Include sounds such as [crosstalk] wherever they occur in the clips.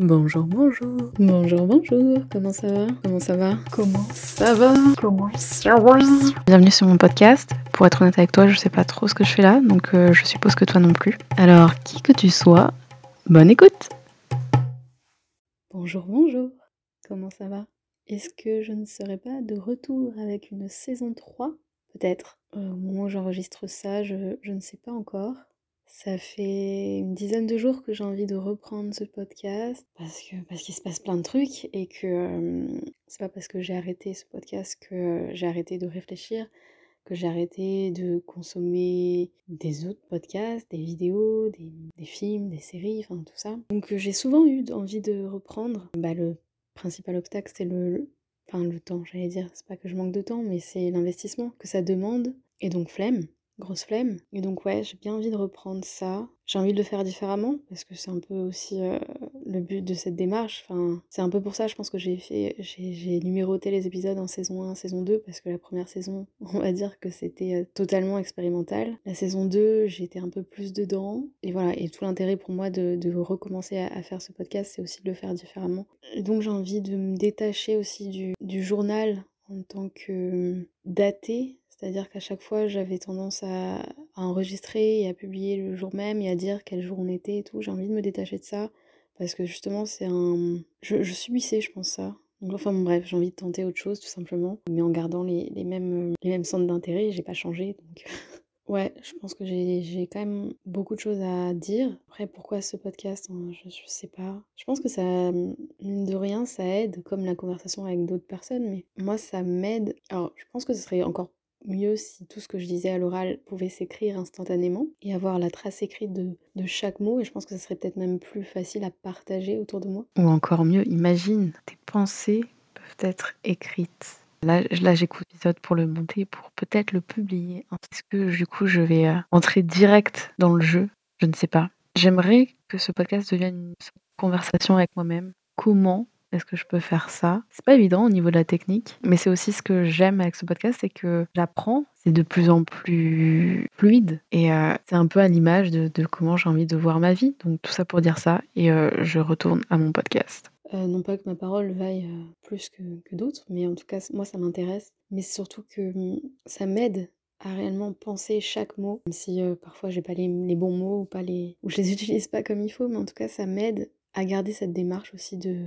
Bonjour, bonjour. Bonjour, bonjour. Comment ça va? Comment ça va? Comment ça va? Comment ça va? Bienvenue sur mon podcast. Pour être honnête avec toi, je sais pas trop ce que je fais là, donc euh, je suppose que toi non plus. Alors, qui que tu sois, bonne écoute Bonjour, bonjour. Comment ça va? Est-ce que je ne serai pas de retour avec une saison 3 Peut-être. Euh, au moment où j'enregistre ça, je, je ne sais pas encore. Ça fait une dizaine de jours que j'ai envie de reprendre ce podcast parce que parce qu'il se passe plein de trucs et que c'est pas parce que j'ai arrêté ce podcast que j'ai arrêté de réfléchir, que j'ai arrêté de consommer des autres podcasts, des vidéos, des, des films, des séries, enfin tout ça. Donc j'ai souvent eu envie de reprendre. Bah, le principal obstacle c'est le, enfin le temps, j'allais dire. C'est pas que je manque de temps, mais c'est l'investissement que ça demande et donc flemme grosse flemme. Et donc ouais, j'ai bien envie de reprendre ça. J'ai envie de le faire différemment parce que c'est un peu aussi euh, le but de cette démarche. Enfin, c'est un peu pour ça, je pense que j'ai fait, j'ai numéroté les épisodes en saison 1, saison 2 parce que la première saison, [laughs] on va dire que c'était euh, totalement expérimental. La saison 2, j'étais un peu plus dedans. Et voilà, et tout l'intérêt pour moi de, recommencer à, faire ce podcast, c'est aussi de le faire différemment. Donc j'ai envie de me détacher aussi du, du journal en tant que daté, c'est-à-dire qu'à chaque fois, j'avais tendance à, enregistrer et à publier le jour même et à dire quel jour on était et tout. J'ai envie de me détacher de ça parce que justement, c'est un. Je, subissais, je pense, ça. Donc, enfin, bon, bref, j'ai envie de tenter autre chose, tout simplement. Mais en gardant les, les mêmes, les mêmes centres d'intérêt, j'ai pas changé. Donc. [laughs] Ouais, je pense que j'ai quand même beaucoup de choses à dire. Après, pourquoi ce podcast je, je sais pas. Je pense que ça, mine de rien, ça aide, comme la conversation avec d'autres personnes, mais moi, ça m'aide. Alors, je pense que ce serait encore mieux si tout ce que je disais à l'oral pouvait s'écrire instantanément et avoir la trace écrite de, de, chaque mot. Et je pense que ça serait peut-être même plus facile à partager autour de moi. Ou encore mieux, imagine, tes pensées peuvent être écrites. Là, là j'écoute l'épisode pour le monter, pour peut-être le publier. Est-ce que du coup, je vais euh, entrer direct dans le jeu? Je ne sais pas. J'aimerais que ce podcast devienne une conversation avec moi-même. Comment est-ce que je peux faire ça? C'est pas évident au niveau de la technique, mais c'est aussi ce que j'aime avec ce podcast, c'est que j'apprends, c'est de plus en plus fluide et euh, c'est un peu à l'image de, comment j'ai envie de voir ma vie. Donc tout ça pour dire ça et euh, je retourne à mon podcast. Euh, non pas que ma parole vaille plus que, d'autres, mais en tout cas moi ça m'intéresse. Mais surtout que hum, ça m'aide à réellement penser chaque mot, même si parfois j'ai pas les, les, bons mots ou pas les ou je les [laughs] utilise pas comme il faut, mais en tout cas ça m'aide à garder cette démarche aussi de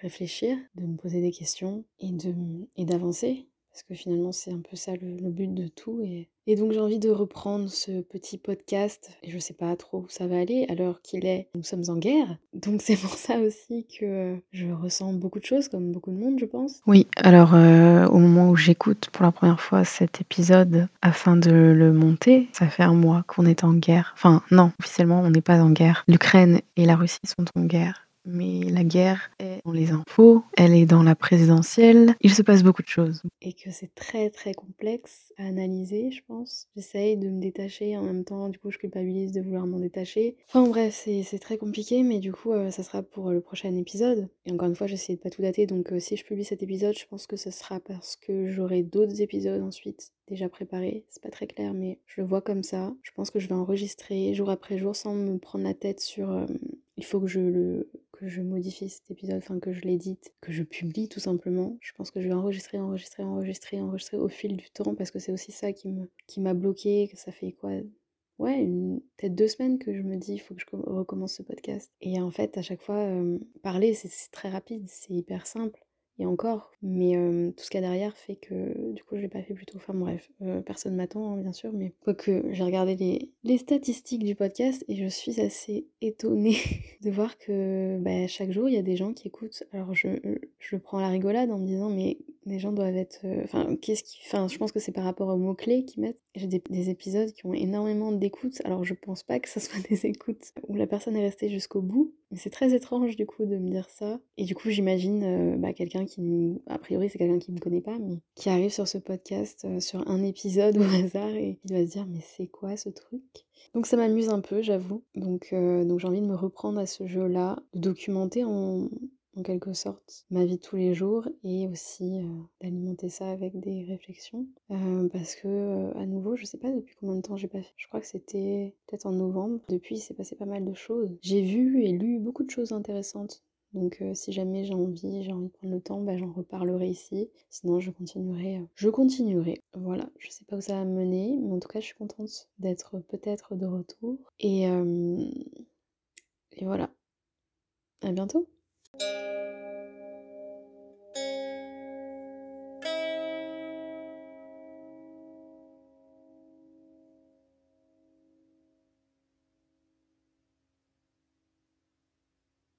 réfléchir, de me poser des questions et de et d'avancer. Parce que finalement c'est un peu ça le, but de tout et, donc j'ai envie de reprendre ce petit podcast. Et je sais pas trop où ça va aller l'heure qu'il est. Nous sommes en guerre. Donc c'est pour ça aussi que je ressens beaucoup de choses comme beaucoup de monde je pense. Oui alors euh, au moment où j'écoute pour la première fois cet épisode afin de le monter ça fait un mois qu'on est en guerre. Enfin non officiellement on n'est pas en guerre. l'Ukraine et la Russie sont en guerre mais la guerre est dans les infos, elle est dans la présidentielle, il se passe beaucoup de choses. Et que c'est très très complexe à analyser, je pense. J'essaye de me détacher, en même temps, du coup, je culpabilise de vouloir m'en détacher. Enfin bref, c'est très compliqué, mais du coup, euh, ça sera pour le prochain épisode. Et encore une fois, j'essaie de pas tout dater, donc euh, si je publie cet épisode, je pense que ce sera parce que j'aurai d'autres épisodes ensuite déjà préparé, c'est pas très clair, mais je le vois comme ça. Je pense que je vais enregistrer jour après jour sans me prendre la tête sur euh, il faut que je le que je modifie cet épisode, enfin que je l'édite, que je publie tout simplement. Je pense que je vais enregistrer, enregistrer, enregistrer, enregistrer au fil du temps parce que c'est aussi ça qui me qui m'a bloqué, que ça fait quoi? Ouais, peut-être deux semaines que je me dis, il faut que je recommence ce podcast. Et en fait, à chaque fois, euh, parler, c'est très rapide, c'est hyper simple et encore. Mais euh, tout ce qu'il y a derrière fait que du coup je l'ai pas fait plus tôt. Enfin bref, euh, personne m'attend hein, bien sûr, mais quoique j'ai regardé les, statistiques du podcast et je suis assez étonnée [laughs] de voir que bah, chaque jour il y a des gens qui écoutent. Alors je, je prends la rigolade en me disant mais les gens doivent être... Enfin euh, qu'est-ce qui... Enfin je pense que c'est par rapport aux mots-clés qu'ils mettent. J'ai des, des, épisodes qui ont énormément d'écoutes. Alors je pense pas que ça soit [laughs] des écoutes où la personne est restée jusqu'au bout. Mais c'est très étrange du coup de me dire ça. Et du coup j'imagine euh, bah, quelqu'un qui, a priori c'est quelqu'un qui me connaît pas, mais qui arrive sur ce podcast, euh, sur un épisode au [laughs] hasard et qui va se dire mais c'est quoi ce truc? Donc ça m'amuse un peu, j'avoue. Donc, donc j'ai envie de me reprendre à ce jeu-là, de documenter en, en quelque sorte ma vie de tous les jours et aussi euh, d'alimenter ça avec des réflexions. Euh, parce que euh, à nouveau je sais pas depuis combien de temps j'ai pas fait. Je crois que c'était peut-être en novembre. Depuis il s'est passé pas mal de choses. J'ai vu et lu beaucoup de choses intéressantes. Donc si jamais j'ai envie j'ai envie de prendre le temps bah, j'en reparlerai ici. Sinon je continuerai je continuerai. Voilà. Je sais pas où ça va mener mais en tout cas je suis contente d'être peut-être de retour. Et voilà. À bientôt. Thank you.